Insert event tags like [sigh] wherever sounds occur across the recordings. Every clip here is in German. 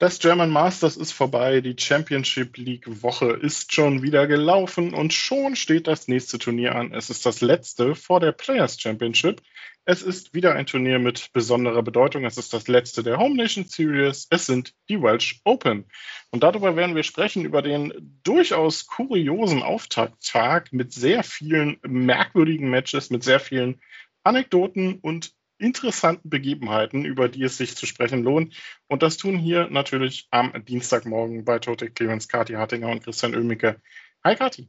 Das German Masters ist vorbei, die Championship League Woche ist schon wieder gelaufen und schon steht das nächste Turnier an. Es ist das letzte vor der Players Championship. Es ist wieder ein Turnier mit besonderer Bedeutung. Es ist das letzte der Home Nation Series. Es sind die Welsh Open. Und darüber werden wir sprechen, über den durchaus kuriosen Auftakttag mit sehr vielen merkwürdigen Matches, mit sehr vielen Anekdoten und interessanten Begebenheiten, über die es sich zu sprechen lohnt. Und das tun hier natürlich am Dienstagmorgen bei Totek Clemens, Kati Hartinger und Christian Oemicke. Hi Kati.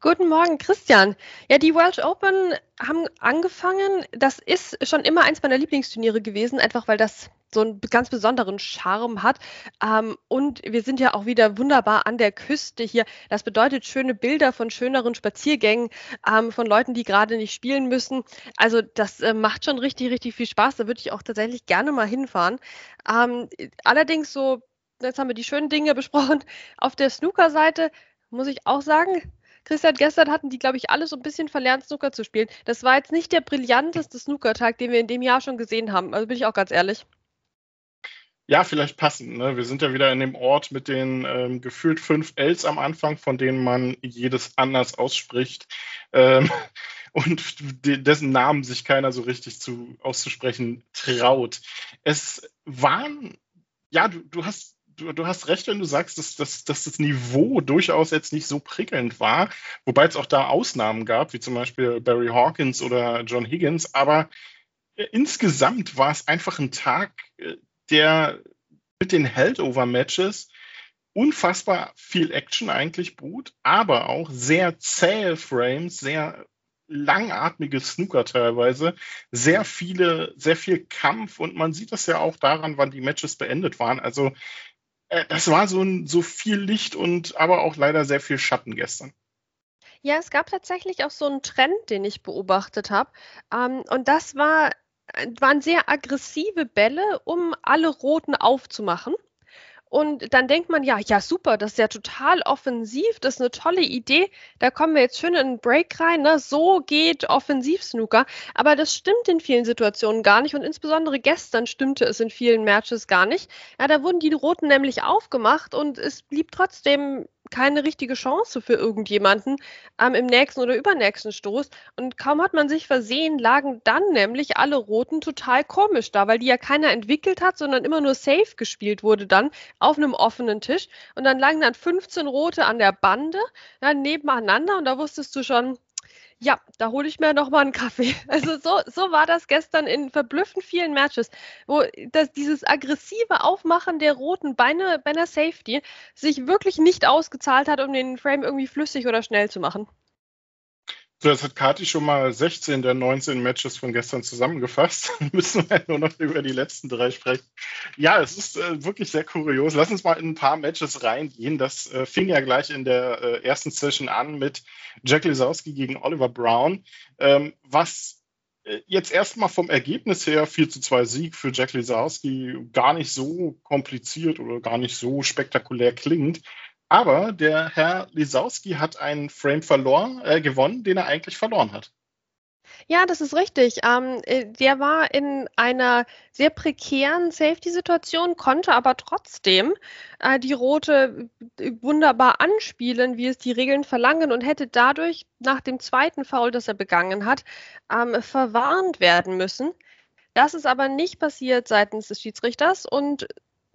Guten Morgen, Christian. Ja, die Welsh Open haben angefangen. Das ist schon immer eins meiner Lieblingsturniere gewesen, einfach weil das so einen ganz besonderen Charme hat. Ähm, und wir sind ja auch wieder wunderbar an der Küste hier. Das bedeutet schöne Bilder von schöneren Spaziergängen, ähm, von Leuten, die gerade nicht spielen müssen. Also das äh, macht schon richtig, richtig viel Spaß. Da würde ich auch tatsächlich gerne mal hinfahren. Ähm, allerdings so, jetzt haben wir die schönen Dinge [laughs] besprochen. Auf der Snooker-Seite muss ich auch sagen, Christian, gestern hatten die, glaube ich, alle so ein bisschen verlernt, Snooker zu spielen. Das war jetzt nicht der brillanteste Snooker-Tag, den wir in dem Jahr schon gesehen haben. Also bin ich auch ganz ehrlich. Ja, vielleicht passend. Ne? Wir sind ja wieder in dem Ort mit den ähm, gefühlt fünf Ls am Anfang, von denen man jedes anders ausspricht. Ähm, [laughs] und dessen Namen sich keiner so richtig zu, auszusprechen traut. Es waren, ja, du, du hast du, du hast recht, wenn du sagst, dass, dass, dass das Niveau durchaus jetzt nicht so prickelnd war, wobei es auch da Ausnahmen gab, wie zum Beispiel Barry Hawkins oder John Higgins, aber äh, insgesamt war es einfach ein Tag, äh, der mit den Heldover-Matches unfassbar viel Action eigentlich bot, aber auch sehr zähe Frames, sehr langatmige Snooker teilweise, sehr viele, sehr viel Kampf und man sieht das ja auch daran, wann die Matches beendet waren. Also äh, das war so, ein, so viel Licht und aber auch leider sehr viel Schatten gestern. Ja, es gab tatsächlich auch so einen Trend, den ich beobachtet habe. Ähm, und das war, waren sehr aggressive Bälle, um alle Roten aufzumachen. Und dann denkt man, ja, ja, super, das ist ja total offensiv, das ist eine tolle Idee. Da kommen wir jetzt schön in einen Break rein. Ne? So geht Offensiv-Snooker. Aber das stimmt in vielen Situationen gar nicht. Und insbesondere gestern stimmte es in vielen Matches gar nicht. Ja, da wurden die Roten nämlich aufgemacht und es blieb trotzdem keine richtige Chance für irgendjemanden ähm, im nächsten oder übernächsten Stoß. Und kaum hat man sich versehen, lagen dann nämlich alle Roten total komisch da, weil die ja keiner entwickelt hat, sondern immer nur safe gespielt wurde dann auf einem offenen Tisch. Und dann lagen dann 15 Rote an der Bande ja, nebeneinander und da wusstest du schon, ja, da hole ich mir noch mal einen Kaffee. [laughs] Also so, so war das gestern in verblüffend vielen Matches, wo das, dieses aggressive Aufmachen der roten Beine bei einer Safety sich wirklich nicht ausgezahlt hat, um den Frame irgendwie flüssig oder schnell zu machen. So, jetzt hat Kati schon mal 16 der 19 Matches von gestern zusammengefasst. [laughs] Dann müssen wir nur noch über die letzten drei sprechen. Ja, es ist äh, wirklich sehr kurios. Lass uns mal in ein paar Matches reingehen. Das äh, fing ja gleich in der äh, ersten Session an mit Jack Lisowski gegen Oliver Brown, ähm, was äh, jetzt erstmal vom Ergebnis her 4 zu 2 Sieg für Jack Lisowski gar nicht so kompliziert oder gar nicht so spektakulär klingt. Aber der Herr Lisowski hat einen Frame verloren, äh, gewonnen, den er eigentlich verloren hat. Ja, das ist richtig. Ähm, äh, der war in einer sehr prekären Safety-Situation, konnte aber trotzdem äh, die Rote äh, wunderbar anspielen, wie es die Regeln verlangen und hätte dadurch nach dem zweiten Foul, das er begangen hat, ähm, verwarnt werden müssen. Das ist aber nicht passiert seitens des Schiedsrichters und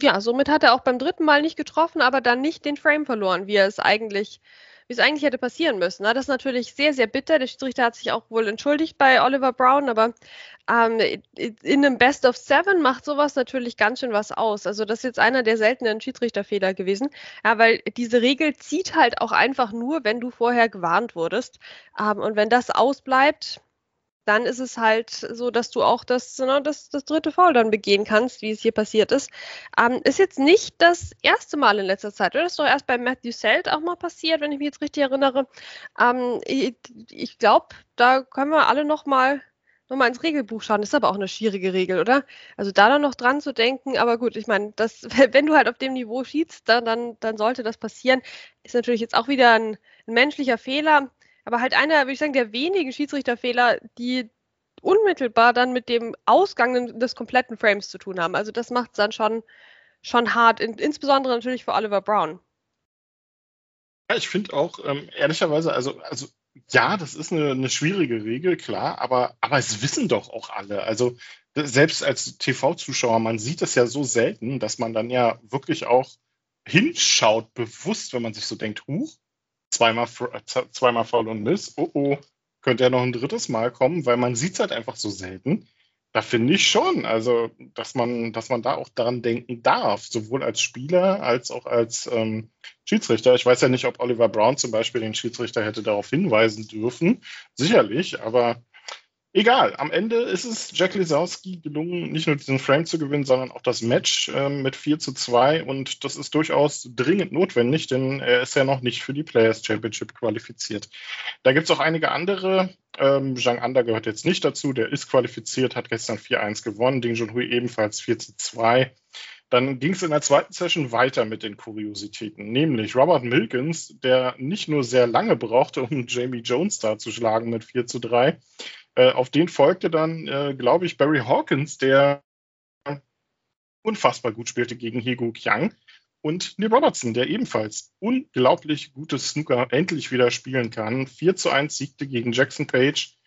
ja, somit hat er auch beim dritten Mal nicht getroffen, aber dann nicht den Frame verloren, wie er es eigentlich, wie es eigentlich hätte passieren müssen. Das ist natürlich sehr, sehr bitter. Der Schiedsrichter hat sich auch wohl entschuldigt bei Oliver Brown, aber ähm, in einem Best of Seven macht sowas natürlich ganz schön was aus. Also das ist jetzt einer der seltenen Schiedsrichterfehler gewesen, ja, weil diese Regel zieht halt auch einfach nur, wenn du vorher gewarnt wurdest. Ähm, und wenn das ausbleibt, dann ist es halt so, dass du auch das, ne, das, das dritte Foul dann begehen kannst, wie es hier passiert ist. Ähm, ist jetzt nicht das erste Mal in letzter Zeit, oder? Das ist doch erst bei Matthew Selt auch mal passiert, wenn ich mich jetzt richtig erinnere. Ähm, ich, ich glaube, da können wir alle noch mal noch mal ins Regelbuch schauen. Das ist aber auch eine schwierige Regel, oder? Also da dann noch dran zu denken, aber gut, ich meine, [laughs] wenn du halt auf dem Niveau schießt, dann, dann, dann sollte das passieren. Ist natürlich jetzt auch wieder ein, ein menschlicher Fehler aber halt einer, würde ich sagen, der wenigen Schiedsrichterfehler, die unmittelbar dann mit dem Ausgang des kompletten Frames zu tun haben. Also das macht es dann schon, schon hart, in, insbesondere natürlich für Oliver Brown. Ja, ich finde auch, ähm, ehrlicherweise, also, also ja, das ist eine, eine, schwierige Regel, klar, aber, aber es wissen doch auch alle. Also selbst als TV-Zuschauer, man sieht es ja so selten, dass man dann ja wirklich auch hinschaut, bewusst, wenn man sich so denkt, huch, zweimal, zweimal Foul und Miss, oh oh, könnte ja noch ein drittes Mal kommen, weil man sieht es halt einfach so selten. Da finde ich schon, also dass man, dass man da auch daran denken darf, sowohl als Spieler als auch als ähm, Schiedsrichter. Ich weiß ja nicht, ob Oliver Brown zum Beispiel den Schiedsrichter hätte darauf hinweisen dürfen. Sicherlich, aber Egal, am Ende ist es Jack Lisowski gelungen, nicht nur diesen Frame zu gewinnen, sondern auch das Match äh, mit 4 zu 2. Und das ist durchaus dringend notwendig, denn er ist ja noch nicht für die Players Championship qualifiziert. Da gibt es auch einige andere. Ähm, Zhang Anda gehört jetzt nicht dazu, der ist qualifiziert, hat gestern 4-1 gewonnen. Ding Junhui ebenfalls 4 zu 2. Dann ging es in der zweiten Session weiter mit den Kuriositäten, nämlich Robert Milkins, der nicht nur sehr lange brauchte, um Jamie Jones da zu schlagen mit 4 zu 3, äh, auf den folgte dann, äh, glaube ich, Barry Hawkins, der unfassbar gut spielte gegen Hego Kyang. Und Neil Robertson, der ebenfalls unglaublich gutes Snooker endlich wieder spielen kann. 4 zu 1 siegte gegen Jackson Page.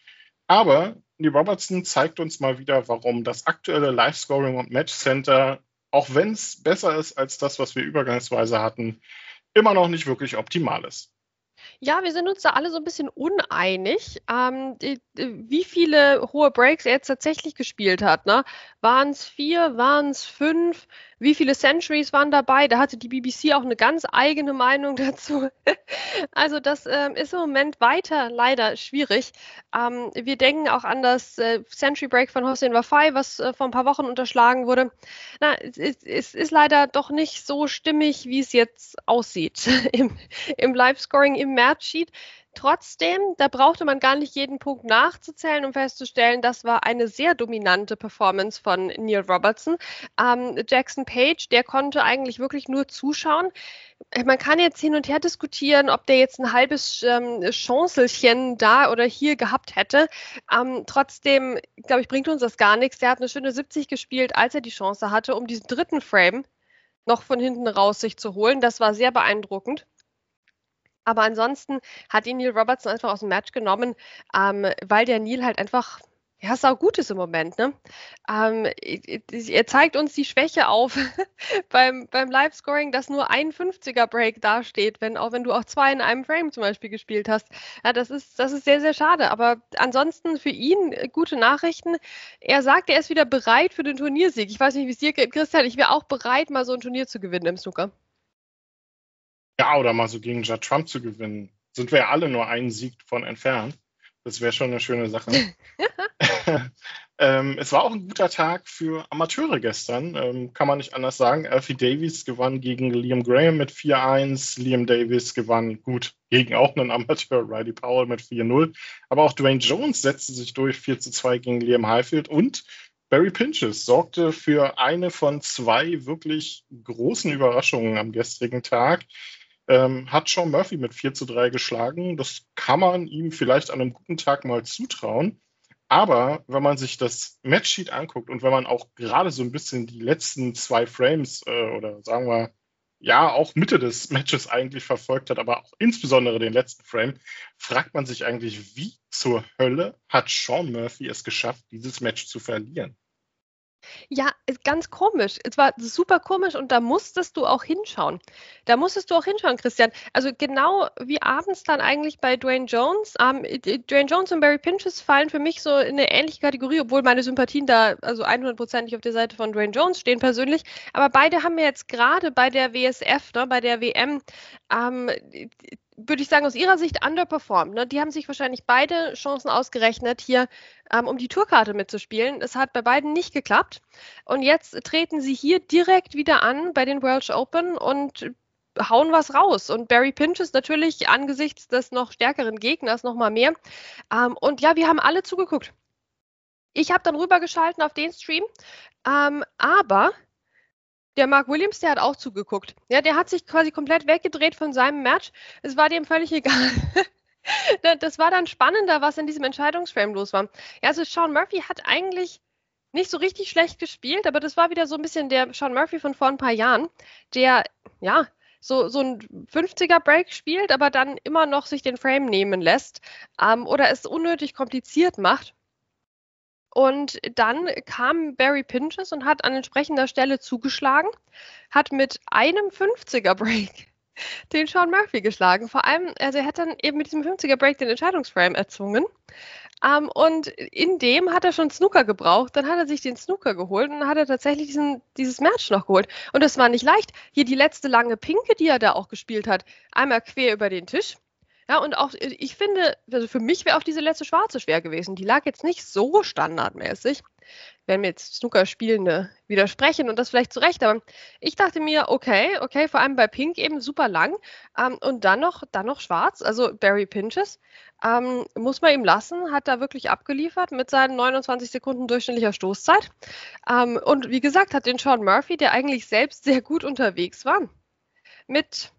Aber Neil Robertson zeigt uns mal wieder, warum das aktuelle Live-Scoring und Match Center, auch wenn es besser ist als das, was wir übergangsweise hatten, immer noch nicht wirklich optimal ist. Ja, wir sind uns da alle so ein bisschen uneinig, ähm, die, die, wie viele hohe Breaks er jetzt tatsächlich gespielt hat. Ne? Waren es vier, waren es fünf? Wie viele Centuries waren dabei? Da hatte die BBC auch eine ganz eigene Meinung [laughs] dazu. also das ähm, ist im Moment weiter leider schwierig. Ähm, wir denken auch an das äh, Century Break von Hossein Wafai, was äh, vor ein paar Wochen unterschlagen wurde. Na, es, es, ist leider doch nicht so stimmig, wie es jetzt aussieht [laughs] im, im Live-Scoring, im Match-Sheet. Trotzdem, da brauchte man gar nicht jeden Punkt nachzuzählen, um festzustellen, das war eine sehr dominante Performance von Neil Robertson. Ähm, Jackson Page, der konnte eigentlich wirklich nur zuschauen. Man kann jetzt hin und her diskutieren, ob der jetzt ein halbes ähm, Chancelchen da oder hier gehabt hätte. Ähm, trotzdem, glaube ich, bringt uns das gar nichts. Der hat eine schöne 70 gespielt, als er die Chance hatte, um diesen dritten Frame noch von hinten raus sich zu holen. Das war sehr beeindruckend. Aber ansonsten hat ihn Neil Robertson einfach aus dem Match genommen, ähm, weil der Neil halt einfach ja, sau gut ist im Moment. Ne? Ähm, er zeigt uns die Schwäche auf [laughs] beim, beim Live-Scoring, dass nur ein 50er-Break dasteht, wenn, auch wenn du auch zwei in einem Frame zum Beispiel gespielt hast. Ja, das ist, das ist sehr, sehr schade. Aber ansonsten für ihn äh, gute Nachrichten. Er sagt, er ist wieder bereit für den Turniersieg. Ich weiß nicht, wie es dir geht, Christian. Ich wäre auch bereit, mal so ein Turnier zu gewinnen im Snooker. Ja, oder mal so gegen Judd Trump zu gewinnen. Sind wir ja alle nur einen Sieg von entfernt. Das wäre schon eine schöne Sache. [laughs] [laughs] ähm, es war auch ein guter Tag für Amateure gestern, ähm, kann man nicht anders sagen. Alfie Davies gewann gegen Liam Graham mit 4-1. Liam Davis gewann gut gegen auch einen Amateur, Riley Powell mit 4-0. Aber auch Dwayne Jones setzte sich durch 4-2 gegen Liam Highfield und Barry Pinches sorgte für eine von zwei wirklich großen Überraschungen am gestrigen Tag ähm, hat Sean Murphy mit 4 zu 3 geschlagen. Das kann man ihm vielleicht an einem guten Tag mal zutrauen. Aber wenn man sich das Matchsheet anguckt und wenn man auch gerade so ein bisschen die letzten zwei Frames äh, oder sagen wir ja auch Mitte des Matches eigentlich verfolgt hat, aber auch insbesondere den letzten Frame, fragt man sich eigentlich, wie zur Hölle hat Sean Murphy es geschafft, dieses Match zu verlieren? Ja, ist ganz komisch. Es war super komisch und da musstest du auch hinschauen. Da musstest du auch hinschauen, Christian. Also genau wie abends dann eigentlich bei Dwayne Jones. Ähm, Dwayne Jones und Barry Pinches fallen für mich so in eine ähnliche Kategorie, obwohl meine Sympathien da also 100%ig auf der Seite von Dwayne Jones stehen persönlich. Aber beide haben mir jetzt gerade bei der WSF, ne, bei der WM, ähm, würde ich sagen, aus ihrer Sicht underperformed. Ne? Die haben sich wahrscheinlich beide Chancen ausgerechnet, hier ähm, um die Tourkarte mitzuspielen. Es hat bei beiden nicht geklappt. Und jetzt treten sie hier direkt wieder an bei den Welsh Open und hauen was raus. Und Barry Pinch ist natürlich angesichts des noch stärkeren Gegners noch mal mehr. Ähm, und ja, wir haben alle zugeguckt. Ich habe dann rübergeschalten auf den Stream. Ähm, aber der Mark Williams, der hat auch zugeguckt. Ja, der hat sich quasi komplett weggedreht von seinem Match. Es war dem völlig [laughs] egal. das war dann spannender, was in diesem Entscheidungsframe los war. Ja, also Sean Murphy hat eigentlich nicht so richtig schlecht gespielt, aber das war wieder so ein bisschen der Sean Murphy von vor ein paar Jahren, der, ja, so, so ein 50er-Break spielt, aber dann immer noch sich den Frame nehmen lässt ähm, oder es unnötig kompliziert macht. Und dann kam Barry Pinches und hat an entsprechender Stelle zugeschlagen, hat mit einem 50er-Break [laughs] den Sean Murphy geschlagen. Vor allem, also er hat dann eben mit diesem 50er Break den Entscheidungsframe erzwungen. Ähm, und in dem hat er schon Snooker gebraucht. Dann hat er sich den Snooker geholt und dann hat er tatsächlich diesen, dieses Match noch geholt. Und das war nicht leicht. Hier die letzte lange Pinke, die er da auch gespielt hat, einmal quer über den Tisch. Ja, und auch, ich finde, also für mich wäre auch diese letzte schwarze schwer gewesen. Die lag jetzt nicht so standardmäßig. Werden mir jetzt Snooker-Spielende widersprechen und das vielleicht zu Recht, aber ich dachte mir, okay, okay, vor allem bei Pink eben super lang. Ähm, und dann noch, dann noch schwarz, also Barry Pinches, ähm, muss man ihm lassen, hat da wirklich abgeliefert mit seinen 29 Sekunden durchschnittlicher Stoßzeit. Ähm, und wie gesagt, hat den Sean Murphy, der eigentlich selbst sehr gut unterwegs war, mit,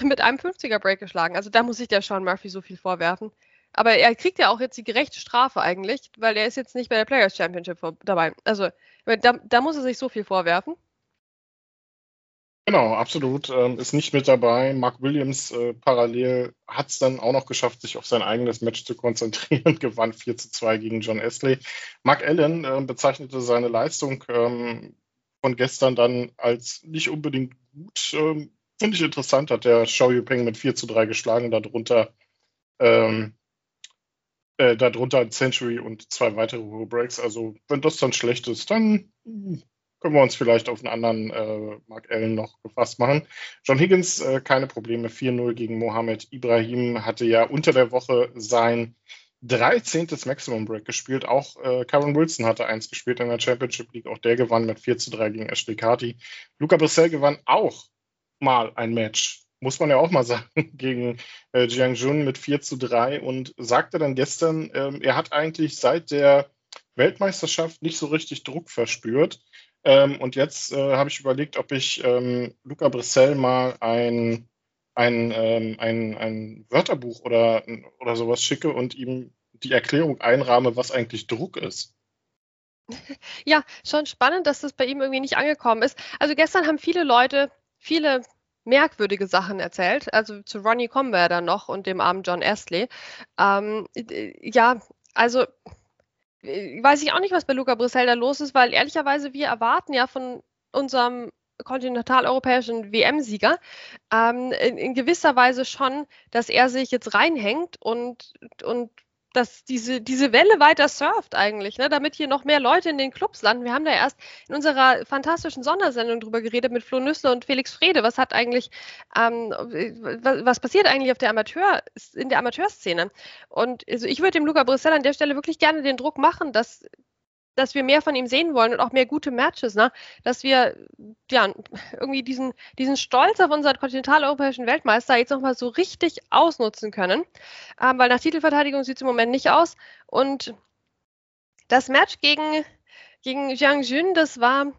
[laughs] mit einem 50er-Break geschlagen. Also da muss ich der Sean Murphy so viel vorwerfen. Aber er kriegt ja auch jetzt die gerechte Strafe eigentlich, weil er ist jetzt nicht bei der Players Championship dabei. Also da, da muss er sich so viel vorwerfen. Genau, absolut. Ähm, ist nicht mit dabei. Mark Williams äh, parallel hat es dann auch noch geschafft, sich auf sein eigenes Match zu konzentrieren, [laughs] gewann 4 zu 2 gegen John Astley. Mark Allen äh, bezeichnete seine Leistung ähm, von gestern dann als nicht unbedingt gut. Ähm, Finde ich interessant, hat der Xiao Yupeng mit 4 zu 3 geschlagen, darunter ähm, äh, darunter ein Century und zwei weitere Hero Breaks. Also, wenn das dann schlecht ist, dann können wir uns vielleicht auf einen anderen äh, Mark Allen noch gefasst machen. John Higgins, äh, keine Probleme, 4-0 gegen Mohamed Ibrahim, hatte ja unter der Woche sein 13. Maximum Break gespielt. Auch äh, Karen Wilson hatte eins gespielt in der Championship League. Auch der gewann mit 4 zu 3 gegen Ashley Carty. Luca Brissell gewann auch mal ein Match muss man ja auch mal [laughs] sagen, gegen äh, Jiang Jun mit 4 zu 3 und sagte dann gestern, ähm, er hat eigentlich seit der Weltmeisterschaft nicht so richtig Druck verspürt. Ähm, und jetzt äh, habe ich überlegt, ob ich ähm, Luca Brissell mal ein, ein, ähm, ein, ein Wörterbuch oder, oder sowas schicke und ihm die Erklärung einrahme, was eigentlich Druck ist. [laughs] Ja, schon spannend, dass das bei ihm irgendwie nicht angekommen ist. Also gestern haben viele Leute, viele merkwürdige Sachen erzählt. Also zu Ronnie kommen wir ja dann noch und dem armen John Astley. Ähm, ja, also äh, weiß ich auch nicht, was bei Luca Brissell da los ist, weil ehrlicherweise wir erwarten ja von unserem kontinentaleuropäischen WM-Sieger ähm, in, in, gewisser Weise schon, dass er sich jetzt reinhängt und, und dass diese, diese Welle weiter surft eigentlich, ne? damit hier noch mehr Leute in den Clubs landen. Wir haben da erst in unserer fantastischen Sondersendung drüber geredet mit Flo Nüssler und Felix Frede. Was hat eigentlich, ähm, was, was, passiert eigentlich auf der Amateur, in der Amateurszene? Und also ich würde dem Luca Brissell an der Stelle wirklich gerne den Druck machen, dass dass wir mehr von ihm sehen wollen und auch mehr gute Matches, ne? dass wir ja irgendwie diesen, diesen Stolz auf unseren kontinentaleuropäischen Weltmeister jetzt nochmal so richtig ausnutzen können, ähm, weil nach Titelverteidigung sieht es im Moment nicht aus und das Match gegen, gegen Jiang Jun, das war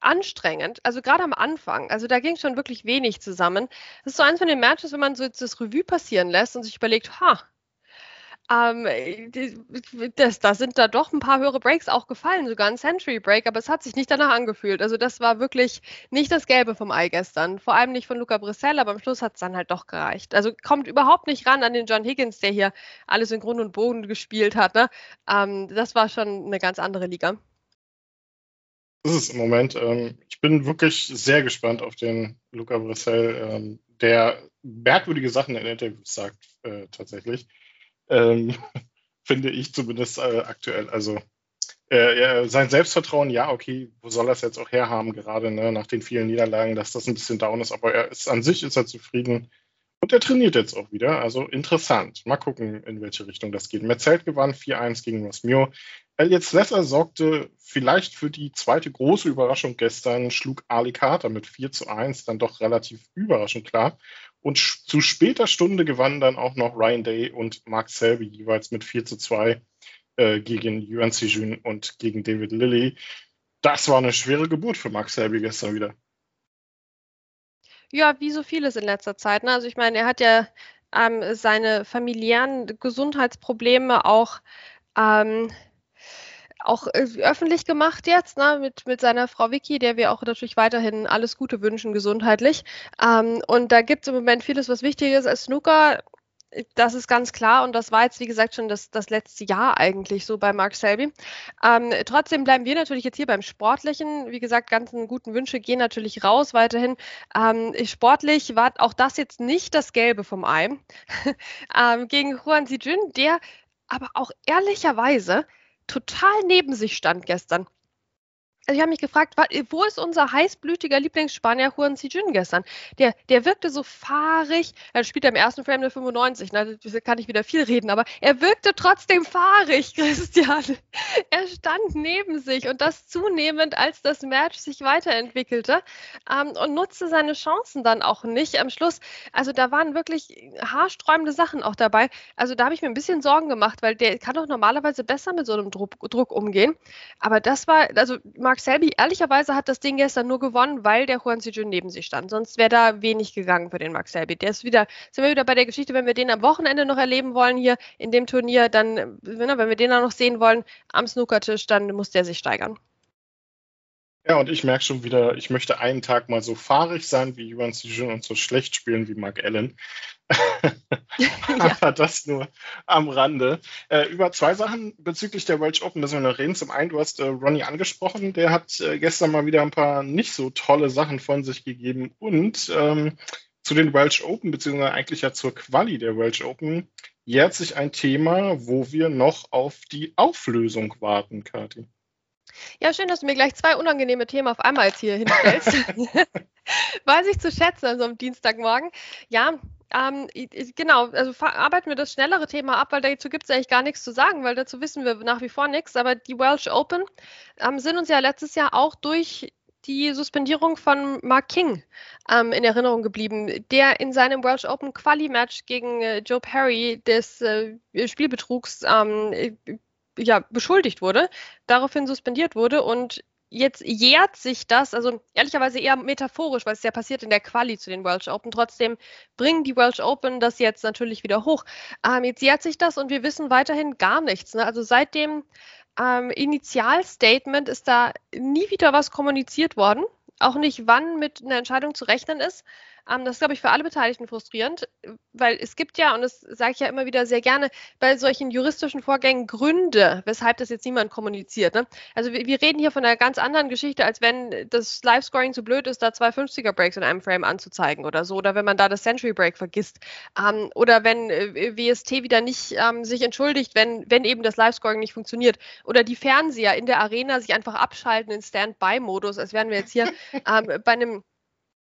anstrengend, also gerade am Anfang, also da ging schon wirklich wenig zusammen. Das ist so eins von den Matches, wenn man so das Revue passieren lässt und sich überlegt, ha, ähm, das, da sind da doch ein paar höhere Breaks auch gefallen, sogar ein Century Break, aber es hat sich nicht danach angefühlt. Also das war wirklich nicht das Gelbe vom Ei gestern. Vor allem nicht von Luca Brissell, aber am Schluss hat es dann halt doch gereicht. Also kommt überhaupt nicht ran an den John Higgins, der hier alles in Grund und Boden gespielt hat. Ne? Ähm, das war schon eine ganz andere Liga. Das ist im Moment. Ähm, ich bin wirklich sehr gespannt auf den Luca Brissell, ähm, der merkwürdige Sachen in Interviews sagt, äh, tatsächlich ähm, [laughs] finde ich zumindest äh, aktuell. Also äh, sein Selbstvertrauen, ja, okay, wo soll er es jetzt auch herhaben, gerade ne, nach den vielen Niederlagen, dass das ein bisschen down ist, aber er ist an sich ist er zufrieden. Und er trainiert jetzt auch wieder, also interessant. Mal gucken, in welche Richtung das geht. Metzelt gewann 4-1 gegen Ross Mio. Elliot Slesser sorgte vielleicht für die zweite große Überraschung gestern, schlug Ali Carter mit 4 zu 1, dann doch relativ überraschend klar. Und zu später Stunde gewannen dann auch noch Ryan Day und Mark Selby jeweils mit 4 zu 2 äh, gegen Yuan Sijun und gegen David Lilly. Das war eine schwere Geburt für Mark Selby gestern wieder. Ja, wie so vieles in letzter Zeit. Ne? Also ich meine, er hat ja ähm, seine familiären Gesundheitsprobleme auch ähm, auch äh, öffentlich gemacht jetzt, ne, mit, mit seiner Frau Vicky, der wir auch natürlich weiterhin alles Gute wünschen, gesundheitlich. Ähm, und da gibt es im Moment vieles, was wichtig ist als Snooker. Das ist ganz klar und das war jetzt, wie gesagt, schon das, das letzte Jahr eigentlich so bei Mark Selby. Ähm, trotzdem bleiben wir natürlich jetzt hier beim Sportlichen. Wie gesagt, ganzen guten Wünsche gehen natürlich raus weiterhin. Ähm, sportlich war auch das jetzt nicht das Gelbe vom Ei. [laughs] ähm, gegen Juan Sijun, der aber auch ehrlicherweise total neben sich stand gestern. Also ich habe mich gefragt, wo ist unser heißblütiger Lieblingsspanier Juan Sijun gestern? Der, der wirkte so fahrig. Er spielt im ersten Frame der 95, ne? da kann ich wieder viel reden, aber er wirkte trotzdem fahrig, [laughs] Christian. Er stand neben sich und das zunehmend, als das Match sich weiterentwickelte ähm, und nutzte seine Chancen dann auch nicht am Schluss. Also da waren wirklich haarsträubende Sachen auch dabei. Also da habe ich mir ein bisschen Sorgen gemacht, weil der kann doch normalerweise besser mit so einem Druck, Druck umgehen. Aber das war, also Mark Mark Selby, ehrlicherweise hat das Ding gestern nur gewonnen, weil der Juan Sijun neben sich stand. Sonst wäre da wenig gegangen für den Mark Selby. Der ist wieder, sind wir wieder bei der Geschichte, wenn wir den am Wochenende noch erleben wollen hier in dem Turnier, dann, wenn wir den dann noch sehen wollen am Snookertisch, dann muss der sich steigern. Ja, und ich merke schon wieder, ich möchte einen Tag mal so fahrig sein wie Yuan Sijun und so schlecht spielen wie Mark Allen. [laughs] Aber das nur am Rande. Äh, über zwei Sachen bezüglich der Welsh Open müssen wir noch reden. Zum einen, du hast äh, Ronnie angesprochen, der hat äh, gestern mal wieder ein paar nicht so tolle Sachen von sich gegeben. Und ähm, zu den Welsh Open, beziehungsweise eigentlich ja zur Quali der Welsh Open, jährt sich ein Thema, wo wir noch auf die Auflösung warten, Kathi. Ja, schön, dass du mir gleich zwei unangenehme Themen auf einmal jetzt hier hinstellst. [laughs] Weiß ich zu schätzen, also am Dienstagmorgen. Ja, ähm, genau, also arbeiten wir das schnellere Thema ab, weil dazu gibt es eigentlich gar nichts zu sagen, weil dazu wissen wir nach wie vor nichts. Aber die Welsh Open ähm, sind uns ja letztes Jahr auch durch die Suspendierung von Mark King ähm, in Erinnerung geblieben, der in seinem Welsh Open Quali-Match gegen äh, Joe Perry des äh, Spielbetrugs ähm, ja, beschuldigt wurde, daraufhin suspendiert wurde und jetzt jährt sich das, also ehrlicherweise eher metaphorisch, weil es ja passiert in der Quali zu den Welsh Open. Trotzdem bringen die Welsh Open das jetzt natürlich wieder hoch. Ähm, jetzt jährt sich das und wir wissen weiterhin gar nichts. Ne? Also seit dem ähm, Initialstatement ist da nie wieder was kommuniziert worden. Auch nicht, wann mit einer Entscheidung zu rechnen ist. Ähm, das ist, glaube ich, für alle Beteiligten frustrierend, weil es gibt ja, und das sage ich ja immer wieder sehr gerne, bei solchen juristischen Vorgängen Gründe, weshalb das jetzt niemand kommuniziert. Ne? Also wir, wir, reden hier von einer ganz anderen Geschichte, als wenn das Live-Scoring zu blöd ist, da zwei 50er-Breaks in einem Frame anzuzeigen oder so, oder wenn man da das Century-Break vergisst. Ähm, oder wenn äh, WST wieder nicht ähm, sich entschuldigt, wenn, wenn eben das Live-Scoring nicht funktioniert. Oder die Fernseher in der Arena sich einfach abschalten in Standby-Modus, als wären wir jetzt hier [laughs] ähm, bei einem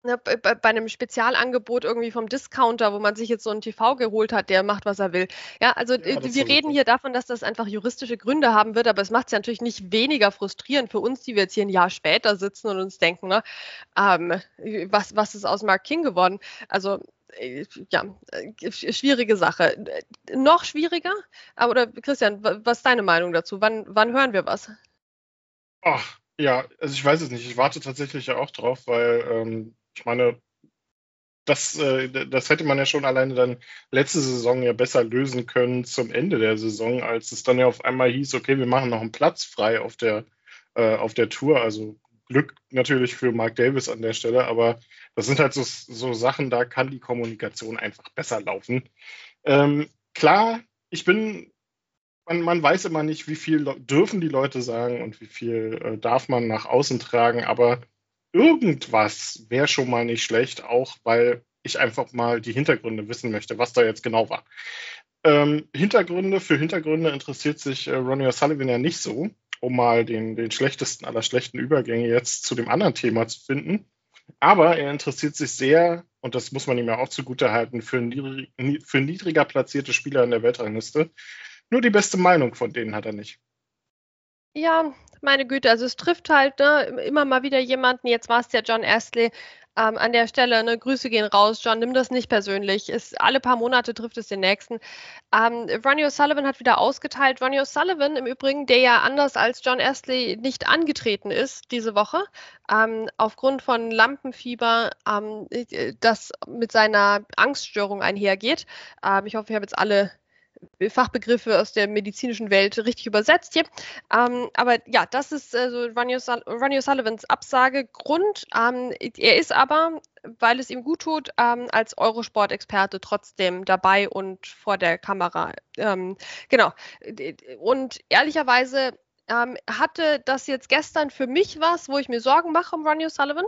Ne, bei, bei, einem Spezialangebot irgendwie vom Discounter, wo man sich jetzt so einen TV geholt hat, der macht, was er will. Ja, also ja, wir reden hier davon, dass das einfach juristische Gründe haben wird, aber es macht es ja natürlich nicht weniger frustrierend für uns, die wir jetzt hier ein Jahr später sitzen und uns denken, ne, ähm, was, was ist aus Mark King geworden? Also äh, ja, äh, schwierige Sache. Noch schwieriger, oder Christian, was ist deine Meinung dazu? Wann, wann hören wir was? Ach, ja, also ich weiß es nicht. Ich warte tatsächlich ja auch drauf, weil ähm, ich meine, das, äh, das hätte man ja schon alleine dann letzte Saison ja besser lösen können zum Ende der Saison, als es dann ja auf einmal hieß, okay, wir machen noch einen Platz frei auf der, äh, auf der Tour. Also Glück natürlich für Mark Davis an der Stelle, aber das sind halt so, so Sachen, da kann die Kommunikation einfach besser laufen. Ähm, klar, ich bin, man, man, weiß immer nicht, wie viel dürfen die Leute sagen und wie viel äh, darf man nach außen tragen, aber irgendwas wäre schon mal nicht schlecht, auch weil ich einfach mal die Hintergründe wissen möchte, was da jetzt genau war. Ähm, Hintergründe für Hintergründe interessiert sich äh, Ronnie O'Sullivan ja nicht so, um mal den, den schlechtesten aller schlechten Übergänge jetzt zu dem anderen Thema zu finden. Aber er interessiert sich sehr, und das muss man ihm ja auch zugutehalten, für, niedrig, für niedriger platzierte Spieler in der Weltrangliste. Nur die beste Meinung von denen hat er nicht. Ja, meine Güte, also es trifft halt ne, immer mal wieder jemanden, jetzt war es der John Astley, Ähm, an der Stelle, ne, Grüße gehen raus, John, nimm das nicht persönlich. Ist, alle paar Monate trifft es den nächsten. Ähm, Ronnie O'Sullivan hat wieder ausgeteilt. Ronnie O'Sullivan im Übrigen, der ja anders als John Astley nicht angetreten ist diese Woche, ähm, aufgrund von Lampenfieber, ähm, das mit seiner Angststörung einhergeht. Ähm, ich hoffe, ich habe jetzt alle Fachbegriffe aus der medizinischen Welt richtig übersetzt hier. Ähm, aber ja, das ist also Ronnie O'Sullivans Absagegrund. Ähm, er ist aber, weil es ihm gut tut, ähm, als Eurosport-Experte trotzdem dabei und vor der Kamera. Ähm, genau. Und ehrlicherweise ähm, hatte das jetzt gestern für mich was, wo ich mir Sorgen mache um Ronnie O'Sullivan.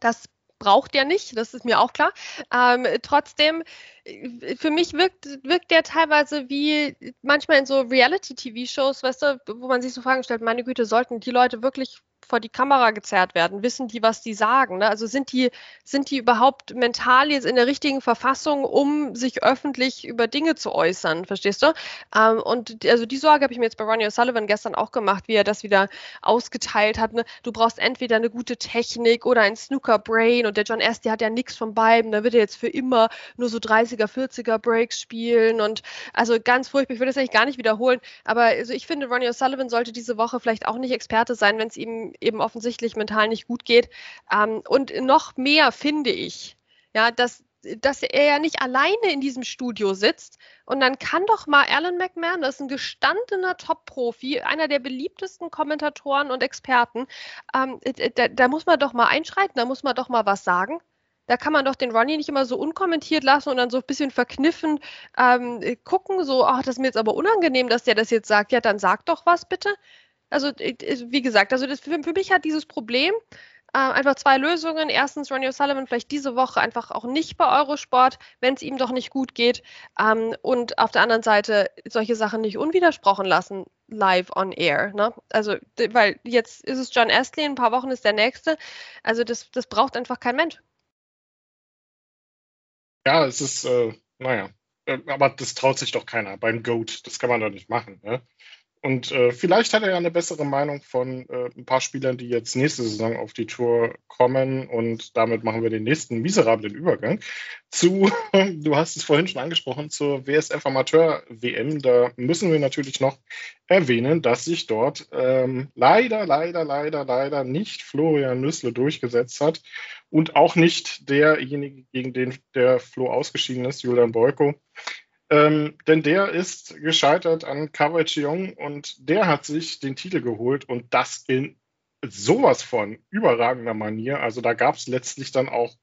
Das braucht er nicht, das ist mir auch klar. Ähm, trotzdem, äh, für mich wirkt, wirkt der teilweise wie manchmal in so Reality-TV-Shows, weißt du, wo man sich so Fragen stellt, meine Güte, sollten die Leute wirklich vor die Kamera gezerrt werden? Wissen die, was die sagen? Ne? Also sind die, sind die überhaupt mental jetzt in der richtigen Verfassung, um sich öffentlich über Dinge zu äußern? Verstehst du? Ähm, und also die Sorge habe ich mir jetzt bei Ronnie O'Sullivan gestern auch gemacht, wie er das wieder ausgeteilt hat. Ne? Du brauchst entweder eine gute Technik oder ein Snooker-Brain und der John Asty hat ja nichts von beiden. Da wird er jetzt für immer nur so 30er, 40er Breaks spielen und also ganz furchtbar. Ich würde das eigentlich gar nicht wiederholen, aber also ich finde, Ronnie O'Sullivan sollte diese Woche vielleicht auch nicht Experte sein, wenn es ihm eben offensichtlich mental nicht gut geht. Ähm, und noch mehr finde ich, ja, dass, dass er ja nicht alleine in diesem Studio sitzt. Und dann kann doch mal Alan McMahon, das ist ein gestandener Top-Profi, einer der beliebtesten Kommentatoren und Experten, ähm, da, da muss man doch mal einschreiten, da muss man doch mal was sagen da kann man doch den Ronnie nicht immer so unkommentiert lassen und dann so ein bisschen verkniffen ähm, gucken, so, ach, das ist mir jetzt aber unangenehm, dass der das jetzt sagt. Ja, dann sag doch was bitte. Also, äh, wie gesagt, also das, für, für mich hat dieses Problem äh, einfach zwei Lösungen. Erstens, Ronnie O'Sullivan vielleicht diese Woche einfach auch nicht bei Eurosport, wenn es ihm doch nicht gut geht. Ähm, und auf der anderen Seite solche Sachen nicht unwidersprochen lassen, live on air. Ne? Also, weil jetzt ist es John Astley, in ein paar Wochen ist der nächste. Also, das, das braucht einfach kein Mensch. Ja, es ist, äh, naja, äh, aber das traut sich doch keiner beim Goat. Das kann man doch nicht machen. Ne? Und äh, vielleicht hat er ja eine bessere Meinung von äh, ein paar Spielern, die jetzt nächste Saison auf die Tour kommen. Und damit machen wir den nächsten miserablen Übergang zu, [laughs] du hast es vorhin schon angesprochen, zur WSF Amateur WM. Da müssen wir natürlich noch erwähnen, dass sich dort ähm, leider, leider, leider, leider nicht Florian Nüssle durchgesetzt hat und auch nicht derjenige, gegen den der Flo ausgeschieden ist, Julian Boyko. Ähm, denn der ist gescheitert an Kawai Cheong und der hat sich den Titel geholt und das in sowas von überragender Manier. Also da gab es letztlich dann auch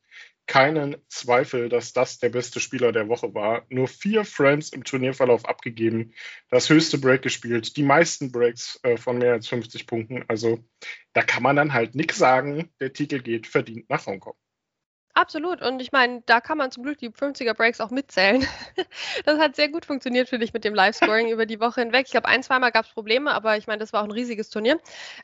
keinen Zweifel, dass das der beste Spieler der Woche war. Nur vier Frames im Turnierverlauf abgegeben, das höchste Break gespielt, die meisten Breaks äh, von mehr als 50 Punkten. Also da kann man dann halt nichts sagen. Der Titel geht verdient nach Hongkong. Absolut. Und ich meine, da kann man zum Glück die 50er Breaks auch mitzählen. [laughs] Das hat sehr gut funktioniert für dich mit dem Live-Scoring über die Woche hinweg. Ich glaube, ein, zweimal gab es Probleme, aber ich meine, das war auch ein riesiges Turnier.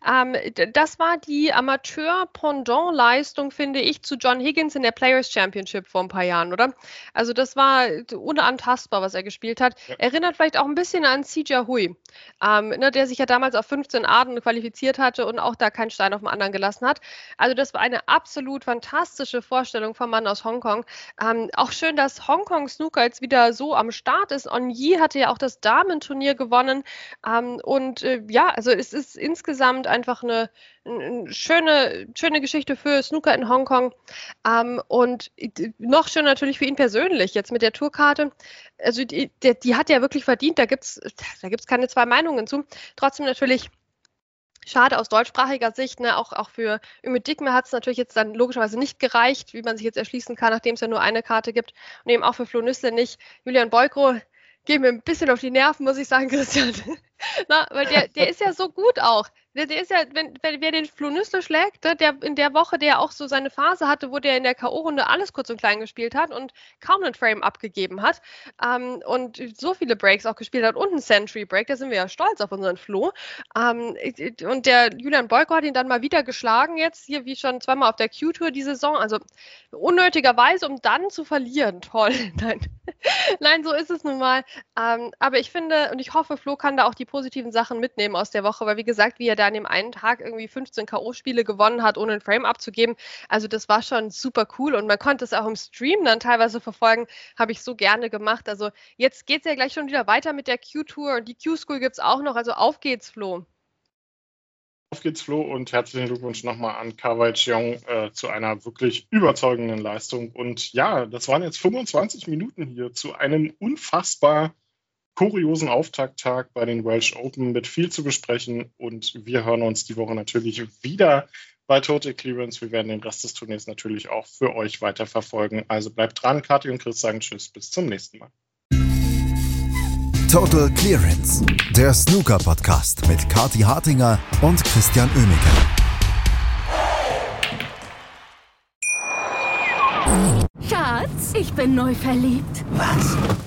Ähm, das war die Amateur-Pendant-Leistung, finde ich, zu John Higgins in der Players Championship vor ein paar Jahren, oder? Also, das war unantastbar, was er gespielt hat. Ja. Erinnert vielleicht auch ein bisschen an CJ Hui, ähm, ne, der sich ja damals auf 15 Arten qualifiziert hatte und auch da keinen Stein auf dem anderen gelassen hat. Also, das war eine absolut fantastische Vorstellung Vorstellung vom Mann aus Hongkong. Ähm, auch schön, dass Hongkong Snooker jetzt wieder so am Start ist. On Yi hatte ja auch das Damenturnier gewonnen. Ähm, und äh, ja, also es ist insgesamt einfach eine, eine, schöne, schöne Geschichte für Snooker in Hongkong. Ähm, und noch schön natürlich für ihn persönlich, jetzt mit der Tourkarte. Also die, die, die hat ja wirklich verdient, da gibt es da gibt's keine zwei Meinungen zu. Trotzdem natürlich Schade aus deutschsprachiger Sicht, ne? auch, auch für Ümit Dickme hat es natürlich jetzt dann logischerweise nicht gereicht, wie man sich jetzt erschließen kann, nachdem es ja nur eine Karte gibt. Und eben auch für Flo Nüssle nicht. Julian Beukro geht mir ein bisschen auf die Nerven, muss ich sagen, [laughs] Christian. Na, weil der, der ist ja so gut auch. Der, der ist ja, wenn, wenn wer den Flo Nüssle schlägt, ne, der in der Woche, der auch so seine Phase hatte, wo der in der K.O.-Runde alles kurz und klein gespielt hat und kaum einen Frame abgegeben hat ähm, und so viele Breaks auch gespielt hat und einen Century Break, da sind wir ja stolz auf unseren Flo. Ähm, und der Julian Boyko hat ihn dann mal wieder geschlagen jetzt, hier wie schon zweimal auf der Q-Tour die Saison, also unnötigerweise, um dann zu verlieren. Toll, [laughs] nein. nein, so ist es nun mal. Ähm, aber ich finde und ich hoffe, Flo kann da auch die positiven Sachen mitnehmen aus der Woche, weil wie gesagt, wie er da an dem einen Tag irgendwie 15 K.O.-Spiele gewonnen hat, ohne ein Frame abzugeben. Also das war schon super cool und man konnte es auch im Stream dann teilweise verfolgen. Habe ich so gerne gemacht. Also jetzt geht es ja gleich schon wieder weiter mit der Q-Tour und die Q-School gibt es auch noch. Also auf geht's, Flo. Auf geht's, Flo, und herzlichen Glückwunsch nochmal an Kawai Cheong äh, zu einer wirklich überzeugenden Leistung. Und ja, das waren jetzt 25 Minuten hier zu einem unfassbar kuriosen Auftakttag bei den Welsh Open mit viel zu besprechen. Und wir hören uns die Woche natürlich wieder bei Total Clearance. Wir werden den Rest des Turniers natürlich auch für euch weiter verfolgen. Also bleibt dran. Kathi und Chris sagen Tschüss. Bis zum nächsten Mal. Total Clearance, der Snooker-Podcast mit Kathi Hartinger und Christian Oemeke. Schatz, ich bin neu verliebt. Was?